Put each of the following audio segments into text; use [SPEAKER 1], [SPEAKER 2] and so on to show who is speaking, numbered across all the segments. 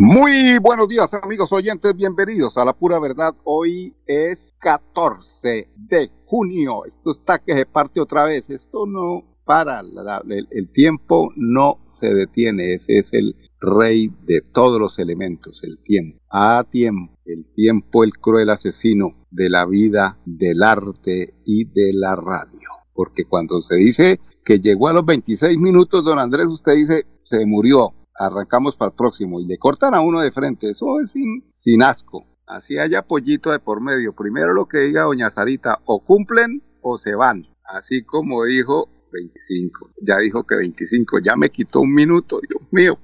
[SPEAKER 1] Muy buenos días amigos oyentes, bienvenidos a la pura verdad. Hoy es 14 de junio. Esto está que se parte otra vez. Esto no para, el, tiempo no se detiene. Ese es el rey de todos los elementos, el tiempo. A tiempo, el tiempo, el cruel asesino de la vida, del arte y de la radio. Porque cuando se dice que llegó a los 26 minutos, don Andrés, usted dice, se murió arrancamos para el próximo y le cortan a uno de frente, eso es sin, asco. Así haya pollito de por medio. Primero lo que diga doña Sarita, o cumplen o se van. Así como dijo 25. Ya dijo que 25, ya me quitó un minuto, Dios mío.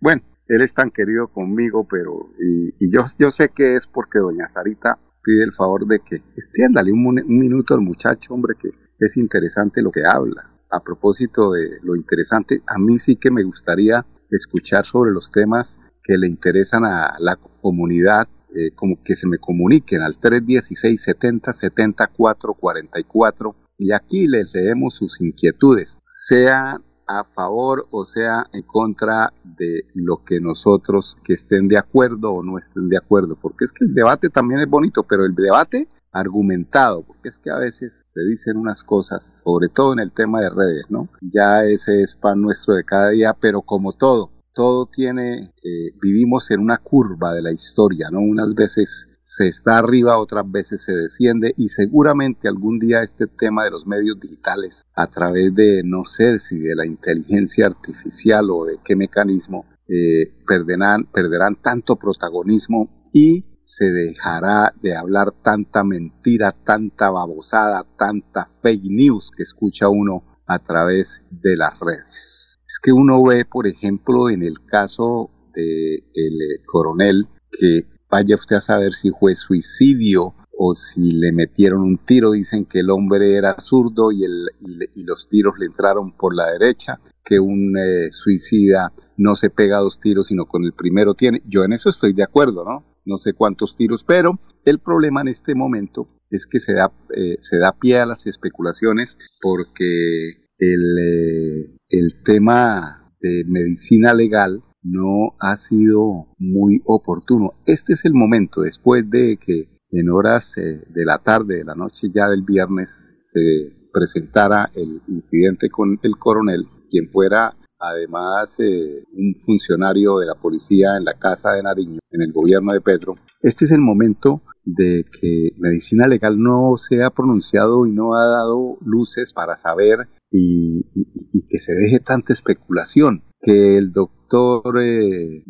[SPEAKER 1] Bueno, él es tan querido conmigo, pero y, yo, yo sé que es porque doña Sarita pide el favor de que extiéndale un, un minuto al muchacho, hombre, que es interesante lo que habla. A propósito de lo interesante, a mí sí que me gustaría escuchar sobre los temas que le interesan a la comunidad, eh, como que se me comuniquen al 316 70 74 44 y aquí les leemos sus inquietudes, sea a favor o sea en contra de lo que nosotros que estén de acuerdo o no estén de acuerdo, porque es que el debate también es bonito, pero el debate argumentado, porque es que a veces se dicen unas cosas, sobre todo en el tema de redes, ¿no? Ya ese es pan nuestro de cada día, pero como todo, todo tiene, eh, vivimos en una curva de la historia, ¿no? Unas veces se está arriba, otras veces se desciende y seguramente algún día este tema de los medios digitales a través de no sé si de la inteligencia artificial o de qué mecanismo eh, perderán, perderán tanto protagonismo y se dejará de hablar tanta mentira, tanta babosada, tanta fake news que escucha uno a través de las redes. Es que uno ve, por ejemplo, en el caso del el coronel, que vaya usted a saber si fue suicidio o si le metieron un tiro, dicen que el hombre era zurdo y, y, los tiros le entraron por la derecha, que un eh, suicida no se pega dos tiros, sino con el primero tiene. Yo en eso estoy de acuerdo, ¿no? No sé cuántos tiros, pero el problema en este momento es que se da, eh, se da pie a las especulaciones porque el, eh, el tema de medicina legal no ha sido muy oportuno. Este es el momento, después de que en horas eh, de la tarde, de la noche ya del viernes, se presentara el incidente con el coronel, quien fuera además eh, un funcionario de la policía en la Casa de Nariño, en el gobierno de Pedro. Este es el momento de que medicina legal no se ha pronunciado y no ha dado luces para saber y, que se deje tanta especulación. Que el doctor eh,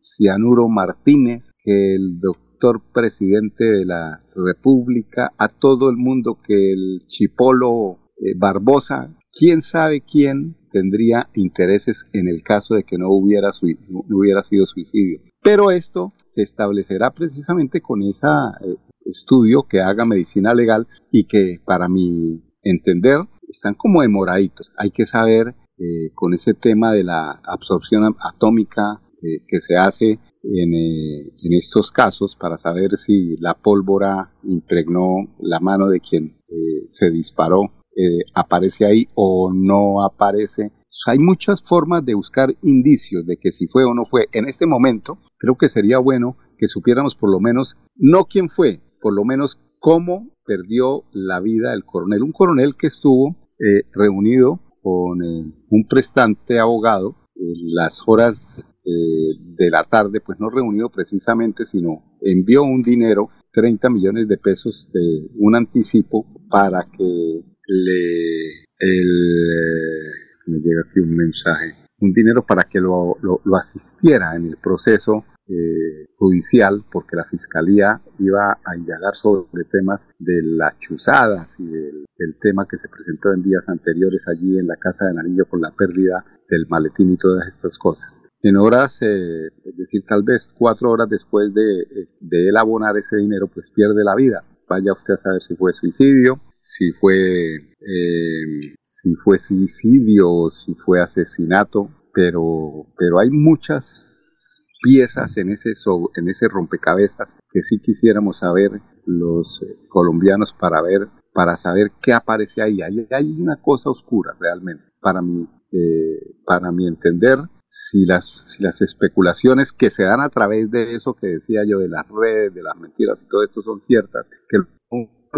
[SPEAKER 1] Cianuro Martínez, que el doctor presidente de la República, a todo el mundo, que el chipolo eh, Barbosa, quién sabe quién tendría intereses en el caso de que no hubiera, no hubiera sido suicidio. Pero esto se establecerá precisamente con ese eh, estudio que haga medicina legal y que para mi entender están como demoraditos. Hay que saber eh, con ese tema de la absorción atómica eh, que se hace en, en, estos casos para saber si la pólvora impregnó la mano de quien se disparó eh, aparece ahí o no aparece. Hay muchas formas de buscar indicios de que si fue o no fue. En este momento, creo que sería bueno que supiéramos por lo menos, no quién fue, por lo menos cómo perdió la vida el coronel. Un coronel que estuvo eh, reunido con eh, un prestante abogado en las horas de la tarde, pues no reunido precisamente, sino envió un dinero, 30 millones de pesos de un anticipo para que le, el, me llega aquí un mensaje, un dinero para que lo, lo, asistiera en el proceso eh, judicial, porque la fiscalía iba a indagar sobre temas de las chuzadas y del, tema que se presentó en días anteriores allí en la Casa de Nariño con la pérdida del maletín y todas estas cosas. En horas, eh, es decir, tal vez cuatro horas después de, de él abonar ese dinero, pues pierde la vida. Vaya usted a saber si fue suicidio, si fue, eh, si fue suicidio o si fue asesinato, pero, pero hay muchas piezas en ese, en ese rompecabezas que sí quisiéramos saber los eh, colombianos para ver, para saber qué aparece ahí. Hay, hay una cosa oscura realmente, para mí, eh, para mi entender, si las, si las especulaciones que se dan a través de eso que decía yo, de las redes, de las mentiras y todo esto son ciertas, que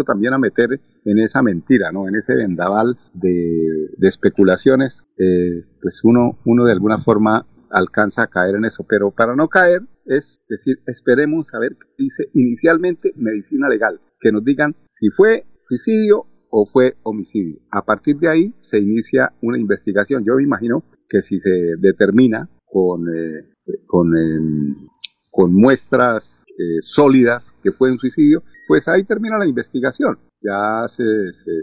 [SPEAKER 1] también a meter en esa mentira, ¿no? En ese vendaval de, especulaciones, eh, pues uno, uno de alguna forma alcanza a caer en eso. Pero para no caer, es decir, esperemos a ver qué dice inicialmente medicina legal, que nos digan si fue suicidio o fue homicidio. A partir de ahí se inicia una investigación. Yo me imagino que si se determina con, eh, con, em, con muestras eh, sólidas que fue un suicidio, pues ahí termina la investigación. Ya se,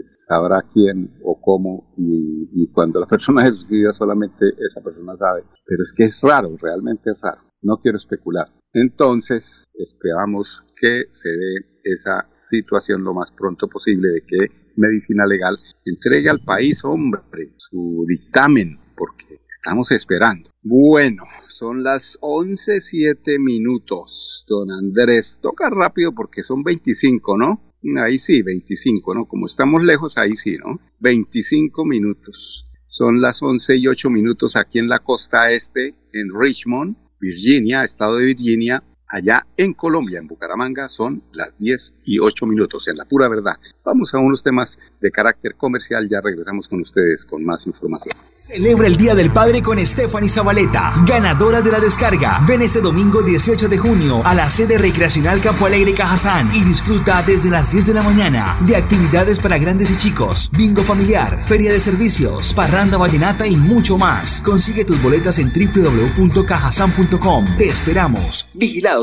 [SPEAKER 1] sabrá quién o cómo y, cuando la persona es suicida solamente esa persona sabe. Pero es que es raro, realmente es raro. No quiero especular. Entonces esperamos que se dé esa situación lo más pronto posible de que Medicina Legal entregue al país, hombre, su dictamen, porque estamos esperando. Bueno, son las 11.07 minutos, don Andrés. Toca rápido porque son 25, ¿no? Ahí sí, 25, ¿no? Como estamos lejos, ahí sí, ¿no? 25 minutos. Son las 11 y 8 minutos aquí en la costa este, en Richmond, Virginia, estado de Virginia, allá en Colombia, en Bucaramanga, son las 10 y 8 minutos, en la pura verdad. Vamos a unos temas de carácter comercial, ya regresamos con ustedes con más información.
[SPEAKER 2] Celebra el Día del Padre con Stephanie Zabaleta, ganadora de la descarga. Ven este domingo 18 de junio a la sede recreacional Campo Alegre Cajazán y disfruta desde las 10 de la mañana de actividades para grandes y chicos, bingo familiar, feria de servicios, parranda vallenata y mucho más. Consigue tus boletas en www.cajazán.com. Te esperamos. Vigilado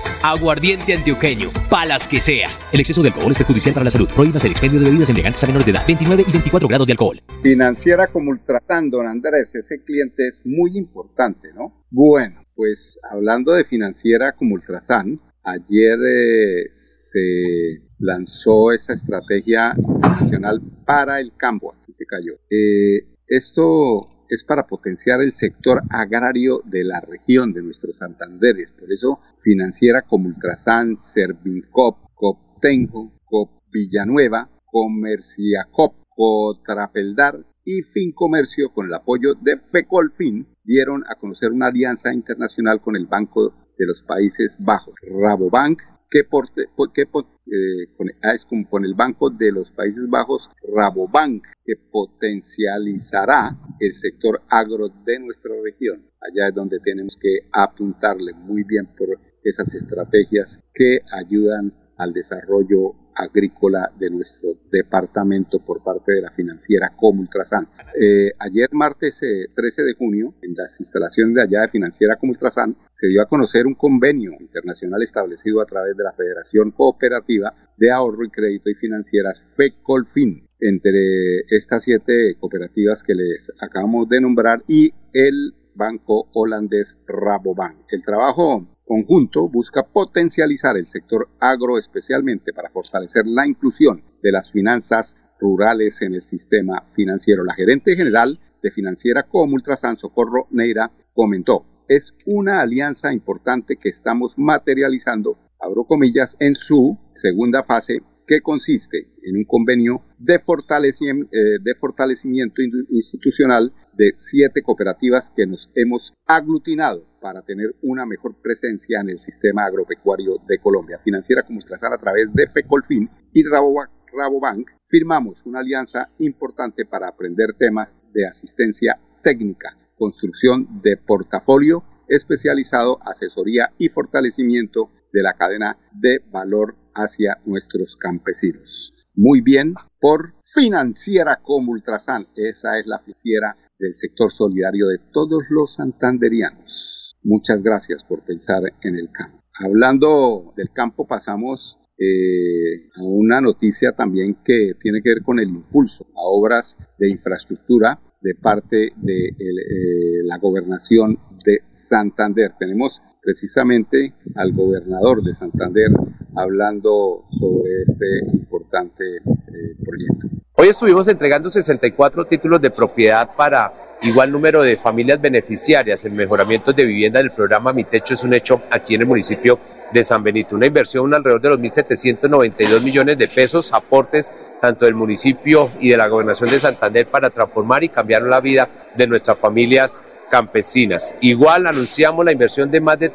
[SPEAKER 3] Aguardiente antioqueño, palas que sea. El exceso de alcohol es perjudicial para la salud. Prohíbas el expendio de bebidas elegantes a menores de edad. 29 y 24 grados de alcohol.
[SPEAKER 1] Financiera como Ultrasan, don Andrés, ese cliente es muy importante, ¿no? Bueno, pues hablando de financiera como Ultrasan, ayer eh, se lanzó esa estrategia nacional para el campo, aquí se cayó. Eh, esto es para potenciar el sector agrario de la región de nuestros Santanderes. Por eso, financiera como Ultrasan, Servincop, Coptengo, Cop Villanueva, Comerciacop, Cotrapeldar y Fincomercio, con el apoyo de FECOLFIN, dieron a conocer una alianza internacional con el Banco de los Países Bajos, Rabobank, que, por, que eh, con, ah, es como con el Banco de los Países Bajos, Rabobank, que potencializará el sector agro de nuestra región. Allá es donde tenemos que apuntarle muy bien por esas estrategias que ayudan al desarrollo agrícola de nuestro departamento por parte de la financiera Comultrasan. Eh, ayer martes 13 eh, de junio, en las instalaciones de allá de financiera Comultrasan, se dio a conocer un convenio internacional establecido a través de la Federación Cooperativa de Ahorro y Crédito y Financieras FECOLFIN entre estas siete cooperativas que les acabamos de nombrar y el banco holandés Rabobank. El trabajo conjunto busca potencializar el sector agro especialmente para fortalecer la inclusión de las finanzas rurales en el sistema financiero. La gerente general de Financiera como Ultrasan Socorro Neira comentó, es una alianza importante que estamos materializando, abro comillas, en su segunda fase que consiste en un convenio de, fortalecimiento, eh, de fortalecimiento institucional de siete cooperativas que nos hemos aglutinado para tener una mejor presencia en el sistema agropecuario de Colombia. Financiera como Ultrasan a través de FECOLFIN y Rabobank firmamos una alianza importante para aprender temas de asistencia técnica, construcción de portafolio especializado, asesoría y fortalecimiento de la cadena de valor hacia nuestros campesinos. Muy bien por Financiera como Ultrasan. Esa es la financiera del sector solidario de todos los santanderianos. Muchas gracias por pensar en el campo. Hablando del campo, pasamos eh, a una noticia también que tiene que ver con el impulso a obras de infraestructura de parte de eh, la gobernación de Santander. Tenemos precisamente al gobernador de Santander hablando sobre este importante eh, proyecto.
[SPEAKER 4] Hoy estuvimos entregando 64 títulos de propiedad para igual número de familias beneficiarias. El mejoramiento de vivienda del programa Mi Techo es un hecho aquí en el municipio de San Benito. Una inversión alrededor de los 1.792 millones de pesos, aportes tanto del municipio y de la gobernación de Santander para transformar y cambiar la vida de nuestras familias campesinas. Igual anunciamos la inversión de más de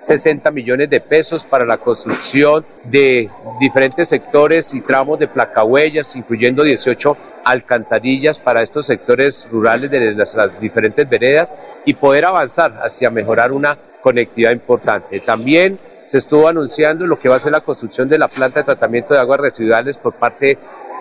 [SPEAKER 4] 3.060 millones de pesos para la construcción de diferentes sectores y tramos de placahuellas, incluyendo 18 alcantarillas para estos sectores rurales de las, las diferentes veredas y poder avanzar hacia mejorar una conectividad importante. También se estuvo anunciando lo que va a ser la construcción de la planta de tratamiento de aguas residuales por parte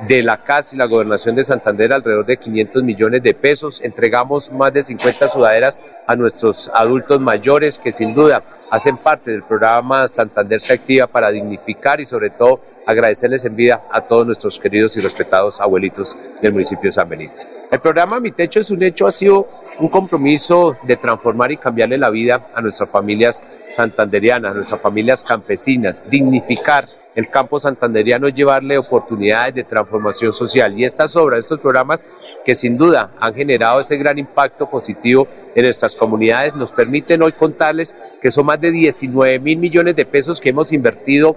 [SPEAKER 4] de la CAS y la Gobernación de Santander alrededor de 500 millones de pesos. Entregamos más de 50 sudaderas a nuestros adultos mayores que sin duda hacen parte del programa Santander se activa para dignificar y sobre todo agradecerles en vida a todos nuestros queridos y respetados abuelitos del municipio de San Benito. El programa Mi Techo es un hecho, ha sido un compromiso de transformar y cambiarle la vida a nuestras familias santanderianas, a nuestras familias campesinas, dignificar el campo santanderiano llevarle oportunidades de transformación social. Y estas obras, estos programas que sin duda han generado ese gran impacto positivo en nuestras comunidades, nos permiten hoy contarles que son más de 19 mil millones de pesos que hemos invertido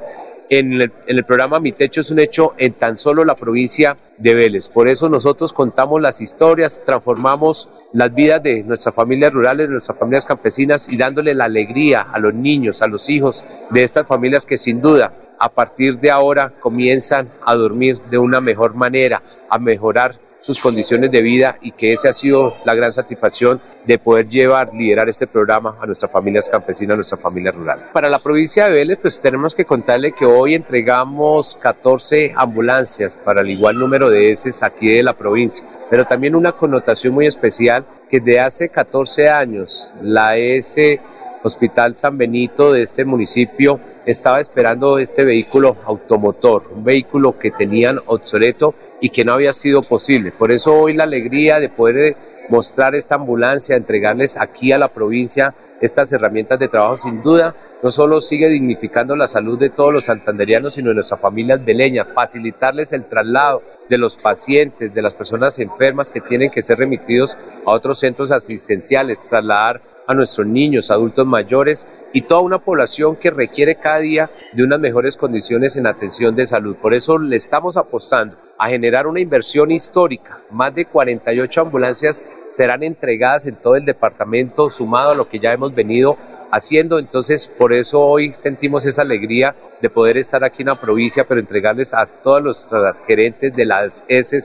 [SPEAKER 4] en el, programa Mi Techo es un hecho en tan solo la provincia de Vélez. Por eso nosotros contamos las historias, transformamos las vidas de nuestras familias rurales, de nuestras familias campesinas y dándole la alegría a los niños, a los hijos de estas familias que sin duda a partir de ahora comienzan a dormir de una mejor manera, a mejorar sus condiciones de vida y que esa ha sido la gran satisfacción de poder llevar, liderar este programa a nuestras familias campesinas, a nuestras familias rurales. Para la provincia de Vélez, pues tenemos que contarle que hoy entregamos 14 ambulancias para el igual número de heces aquí de la provincia, pero también una connotación muy especial que de hace 14 años la S Hospital San Benito de este municipio estaba esperando este vehículo automotor, un vehículo que tenían obsoleto y que no había sido posible. Por eso hoy la alegría de poder eh, mostrar esta ambulancia, entregarles aquí a la provincia estas herramientas de trabajo, sin duda, no solo sigue dignificando la salud de todos los santanderianos, sino de nuestras familias beleñas, facilitarles el traslado de los pacientes, de las personas enfermas que tienen que ser remitidos a otros centros asistenciales, trasladar a nuestros niños, adultos mayores y toda una población que requiere cada día de unas mejores condiciones en atención de salud. Por eso le estamos apostando a generar una inversión histórica. Más de 48 ambulancias serán entregadas en todo el departamento, sumado a lo que ya hemos venido haciendo. Entonces, por eso hoy sentimos esa alegría de poder estar aquí en la provincia, pero entregarles a todos los gerentes de las S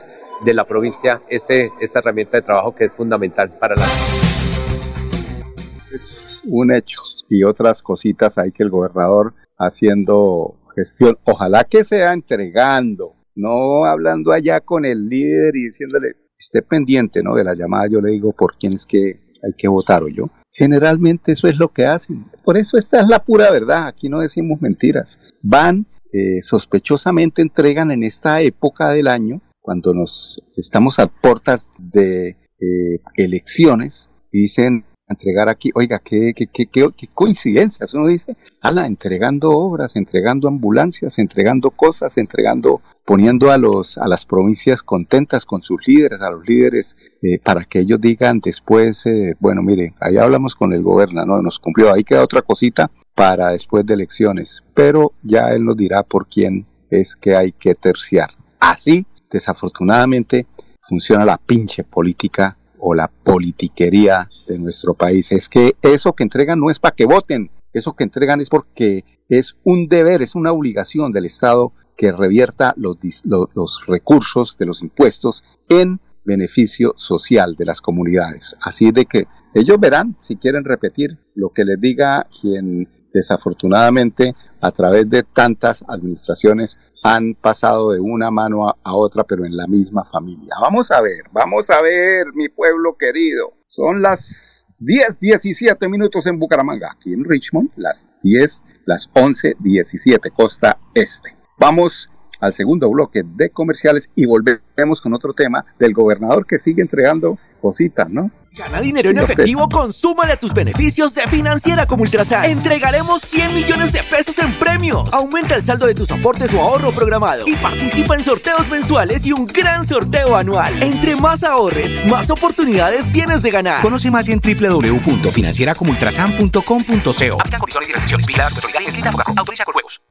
[SPEAKER 4] de la provincia este, esta herramienta de trabajo que es fundamental para la
[SPEAKER 1] un hecho. Y otras cositas hay que el gobernador haciendo gestión. Ojalá que sea entregando, no hablando allá con el líder y diciéndole, esté pendiente ¿no? de la llamada, yo le digo por quién es que hay que votar o yo. Generalmente eso es lo que hacen. Por eso esta es la pura verdad, aquí no decimos mentiras. Van, eh, sospechosamente entregan en esta época del año, cuando nos estamos a puertas de eh, elecciones, dicen, entregar aquí, oiga, qué, qué, qué, qué, coincidencias, uno dice, ala, entregando obras, entregando ambulancias, entregando cosas, entregando, poniendo a, los, a las provincias contentas con sus líderes, a los líderes, eh, para que ellos digan después, eh, bueno, mire, ahí hablamos con el gobierno, ¿no? Nos cumplió, ahí queda otra cosita para después de elecciones, pero ya él nos dirá por quién es que hay que terciar. Así, desafortunadamente, funciona la pinche política o la politiquería de nuestro país. Es que eso que entregan no es para que voten, eso que entregan es porque es un deber, es una obligación del Estado que revierta los, los recursos de los impuestos en beneficio social de las comunidades. Así de que ellos verán si quieren repetir lo que les diga quien desafortunadamente a través de tantas administraciones han pasado de una mano a, otra, pero en la misma familia. Vamos a ver, vamos a ver, mi pueblo querido. Son las 10, 17 minutos en Bucaramanga, aquí en Richmond, las 10, las 11, 17, costa este. Vamos al segundo bloque de comerciales y volvemos con otro tema del gobernador que sigue entregando cositas, ¿no?
[SPEAKER 2] Gana dinero en efectivo, consúmale a tus beneficios de Financiera como Ultrasan. Entregaremos 100 millones de pesos en premios. Aumenta el saldo de tus aportes o ahorro programado y participa en sorteos mensuales y un gran sorteo anual. Entre más ahorres, más oportunidades tienes de ganar. Conoce más en www.financieracomultrasan.com.co.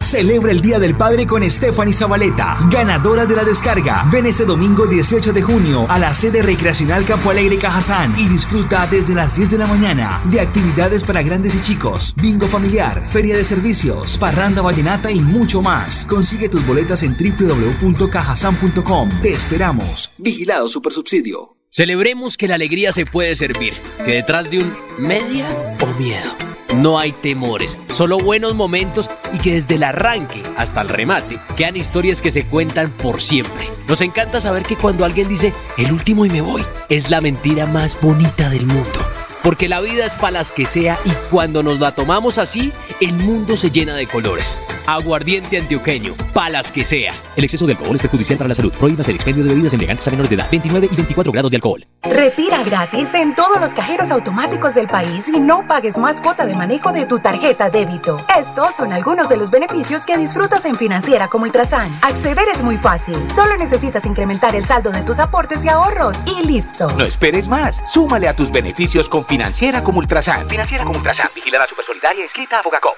[SPEAKER 2] Celebra el Día del Padre con Stephanie Zabaleta, ganadora de la descarga. Ven este domingo 18 de junio a la sede recreacional Campo Alegre Cajazán y disfruta desde las 10 de la mañana de actividades para grandes y chicos, bingo familiar, feria de servicios, parranda vallenata y mucho más. Consigue tus boletas en www.cajasan.com. Te esperamos. Vigilado Supersubsidio.
[SPEAKER 3] Celebremos que la alegría se puede servir, que detrás de un media o miedo no hay temores, solo buenos momentos y que desde el arranque hasta el remate quedan historias que se cuentan por siempre. Nos encanta saber que cuando alguien dice el último y me voy, es la mentira más bonita del mundo. Porque la vida es para las que sea y cuando nos la tomamos así, el mundo se llena de colores. Aguardiente antioqueño, palas que sea. El exceso de alcohol es perjudicial para la salud. Prohíbas el expendio de bebidas elegantes a menores de edad. 29 y 24 grados de alcohol.
[SPEAKER 5] Retira gratis en todos los cajeros automáticos del país y no pagues más cuota de manejo de tu tarjeta débito. Estos son algunos de los beneficios que disfrutas en Financiera como Ultrasan. Acceder es muy fácil. Solo necesitas incrementar el saldo de tus aportes y ahorros y listo.
[SPEAKER 2] No esperes más. Súmale a tus beneficios con Financiera como Ultrasan. Financiera como Ultrasan. Vigilada Supersolidaria escrita a Fogacop.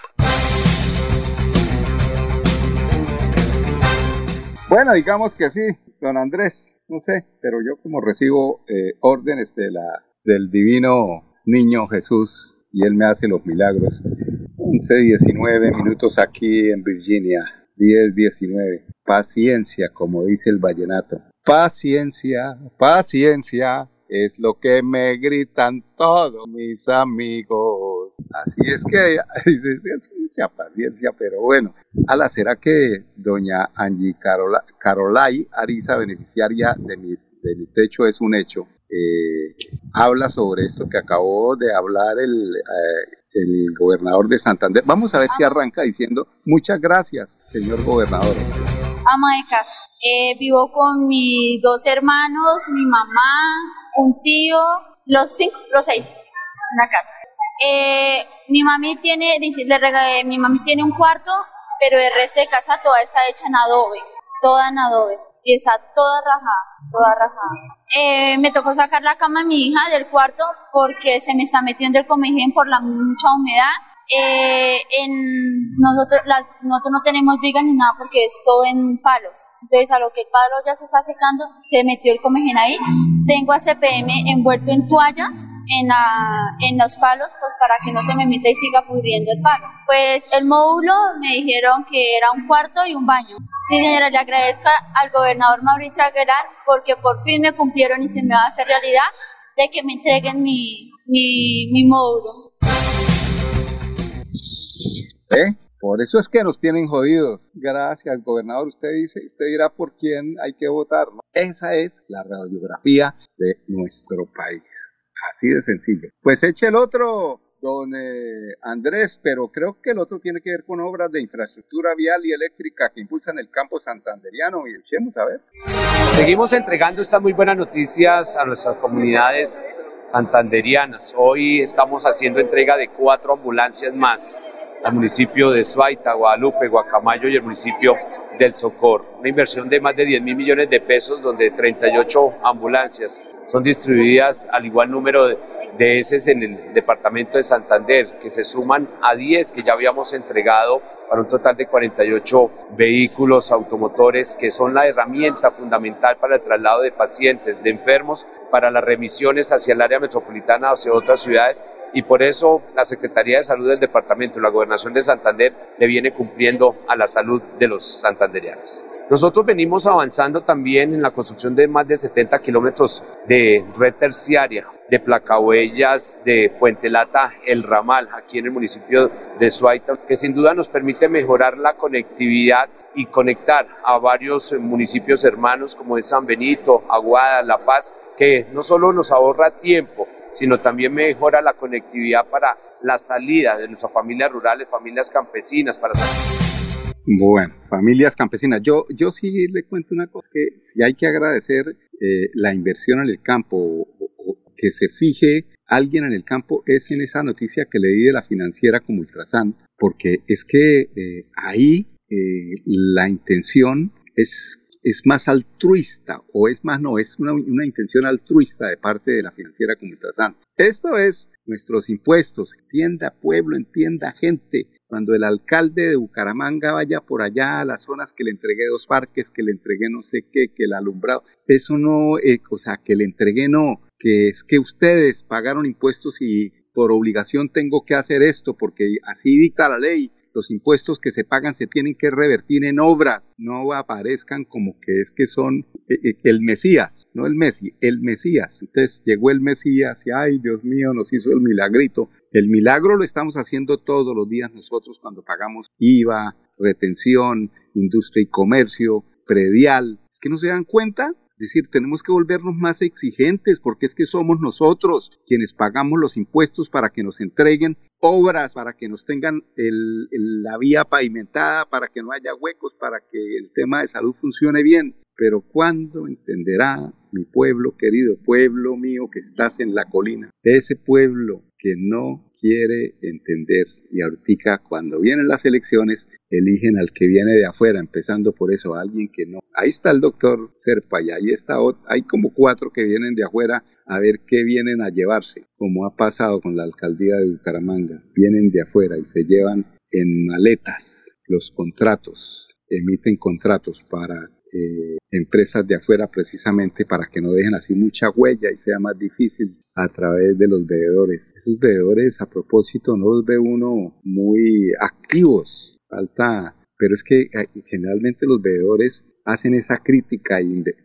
[SPEAKER 1] Bueno, digamos que sí, don Andrés, no sé, pero yo como recibo eh, órdenes de la, del divino niño Jesús y él me hace los milagros. 11, 19 minutos aquí en Virginia, 10, 19. Paciencia, como dice el vallenato. Paciencia, paciencia, es lo que me gritan todos mis amigos. Así es que es mucha paciencia, pero bueno. Ala, ¿será que doña Angie Carola, Carolay Ariza, beneficiaria de mi, de mi techo, es un hecho? Eh, habla sobre esto que acabó de hablar el, eh, el gobernador de Santander. Vamos a ver si arranca diciendo muchas gracias, señor gobernador.
[SPEAKER 6] Ama de casa. Eh, vivo con mis dos hermanos, mi mamá, un tío, los cinco, los seis, en la casa. Eh, mi mami tiene, le regalé, mi mami tiene un cuarto, pero el resto de casa toda está hecha en adobe, toda en adobe, y está toda rajada, toda rajada. Eh, me tocó sacar la cama de mi hija del cuarto porque se me está metiendo el comején por la mucha humedad eh, en nosotros, nosotros no tenemos vigas ni nada porque es todo en palos. Entonces, a lo que el palo ya se está secando, se metió el comején ahí. Tengo a CPM envuelto en toallas en, la, en los palos, pues para que no se me meta y siga pudriendo el palo. Pues el módulo me dijeron que era un cuarto y un baño. Sí, señora, le agradezco al gobernador Mauricio Aguilar porque por fin me cumplieron y se me va a hacer realidad de que me entreguen mi, mi, mi módulo.
[SPEAKER 1] ¿Eh? Por eso es que nos tienen jodidos. Gracias, gobernador. Usted dice, usted dirá por quién hay que votar. Esa es la radiografía de nuestro país. Así de sencillo. Pues eche el otro, don eh, Andrés, pero creo que el otro tiene que ver con obras de infraestructura vial y eléctrica que impulsan el campo santanderiano. Y echemos a ver.
[SPEAKER 4] Seguimos entregando estas muy buenas noticias a nuestras comunidades santanderianas. Hoy estamos haciendo entrega de cuatro ambulancias más al municipio de Suaita, Guadalupe, Guacamayo y el municipio del Socorro. Una inversión de más de 10 mil millones de pesos donde 38 ambulancias son distribuidas al igual número de, de en el departamento de Santander, que se suman a 10 que ya habíamos entregado para un total de 48 vehículos automotores que son la herramienta fundamental para el traslado de pacientes, de enfermos, para las remisiones hacia el área metropolitana o hacia otras ciudades y por eso la Secretaría de Salud del Departamento, la Gobernación de Santander, le viene cumpliendo a la salud de los santanderianos. Nosotros venimos avanzando también en la construcción de más de 70 kilómetros de red terciaria, de placahuellas de Puente Lata, El Ramal, aquí en el municipio de Suaita, que sin duda nos permite mejorar la conectividad y conectar a varios municipios hermanos como es San Benito, Aguada, La Paz, que no solo nos ahorra tiempo, sino también mejora la conectividad para la salida de nuestras familias rurales, familias campesinas, para
[SPEAKER 1] bueno, familias campesinas. Yo, yo sí le cuento una cosa, que si hay que agradecer eh, la inversión en el campo o, que se fije alguien en el campo es en esa noticia que le di de la financiera como Ultrasan, porque es que eh, ahí eh, la intención es, es más altruista, o es más, no, es una, una intención altruista de parte de la financiera como Ultrasan. Esto es nuestros impuestos, entienda pueblo, entienda gente, cuando el alcalde de Bucaramanga vaya por allá a las zonas que le entregué dos parques, que le entregué no sé qué, que el alumbrado, eso no, eh, o sea, que le entregué no, que es que ustedes pagaron impuestos y por obligación tengo que hacer esto porque así dicta la ley los impuestos que se pagan se tienen que revertir en obras, no aparezcan como que es que son eh, eh, el Mesías, no el Messi, el Mesías. Entonces llegó el Mesías y ay Dios mío, nos hizo el milagrito. El milagro lo estamos haciendo todos los días nosotros cuando pagamos IVA, retención, industria y comercio, predial. ¿Es que no se dan cuenta? Decir, tenemos que volvernos más exigentes porque es que somos nosotros quienes pagamos los impuestos para que nos entreguen obras, para que nos tengan la vía pavimentada, para que no haya huecos, para que el tema de salud funcione bien. Pero ¿cuándo entenderá mi pueblo, querido pueblo mío que estás en la colina? Ese pueblo que no quiere entender. Y ahorita cuando vienen las elecciones, eligen al que viene de afuera, empezando por eso, a alguien que no. Ahí está el doctor Serpa y ahí está, hay como cuatro que vienen de afuera a ver qué vienen a llevarse, como ha pasado con la alcaldía de Bucaramanga. Vienen de afuera y se llevan en maletas los contratos, emiten contratos para eh, empresas de afuera precisamente para que no dejen así mucha huella y sea más difícil a través de los veedores. Esos veedores a propósito no los ve uno muy activos, falta, pero es que eh, generalmente los veedores hacen esa crítica,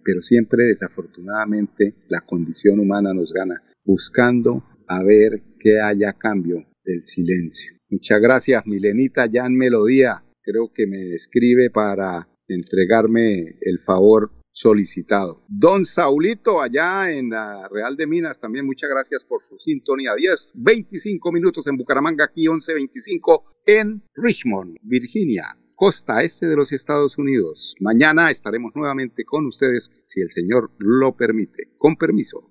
[SPEAKER 1] pero siempre desafortunadamente la condición humana nos gana, buscando a ver qué haya cambio del silencio. Muchas gracias, Milenita Jan Melodía. Creo que me escribe para entregarme el favor solicitado. Don Saulito, allá en la Real de Minas, también muchas gracias por su sintonía. 10, 25 minutos en Bucaramanga, aquí 11.25 en Richmond, Virginia, costa este de los Estados Unidos. Mañana estaremos nuevamente con ustedes, si el Señor lo permite. Con permiso.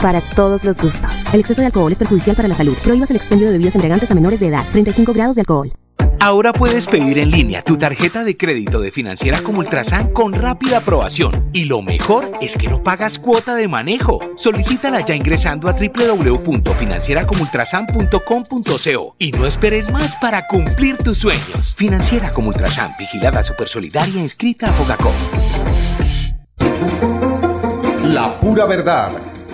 [SPEAKER 7] para todos los gustos. El exceso de alcohol es perjudicial para la salud. Prohíbas el expendio de bebidas embriagantes a menores de edad. 35 grados de alcohol.
[SPEAKER 2] Ahora puedes pedir en línea tu tarjeta de crédito de financiera como Ultrasan con rápida aprobación. Y lo mejor es que no pagas cuota de manejo. Solicítala ya ingresando a www.financieracomultrasan.com.co y no esperes más para cumplir tus sueños. Financiera como Ultrasan, vigilada super solidaria inscrita a Fogacom.
[SPEAKER 8] La pura verdad.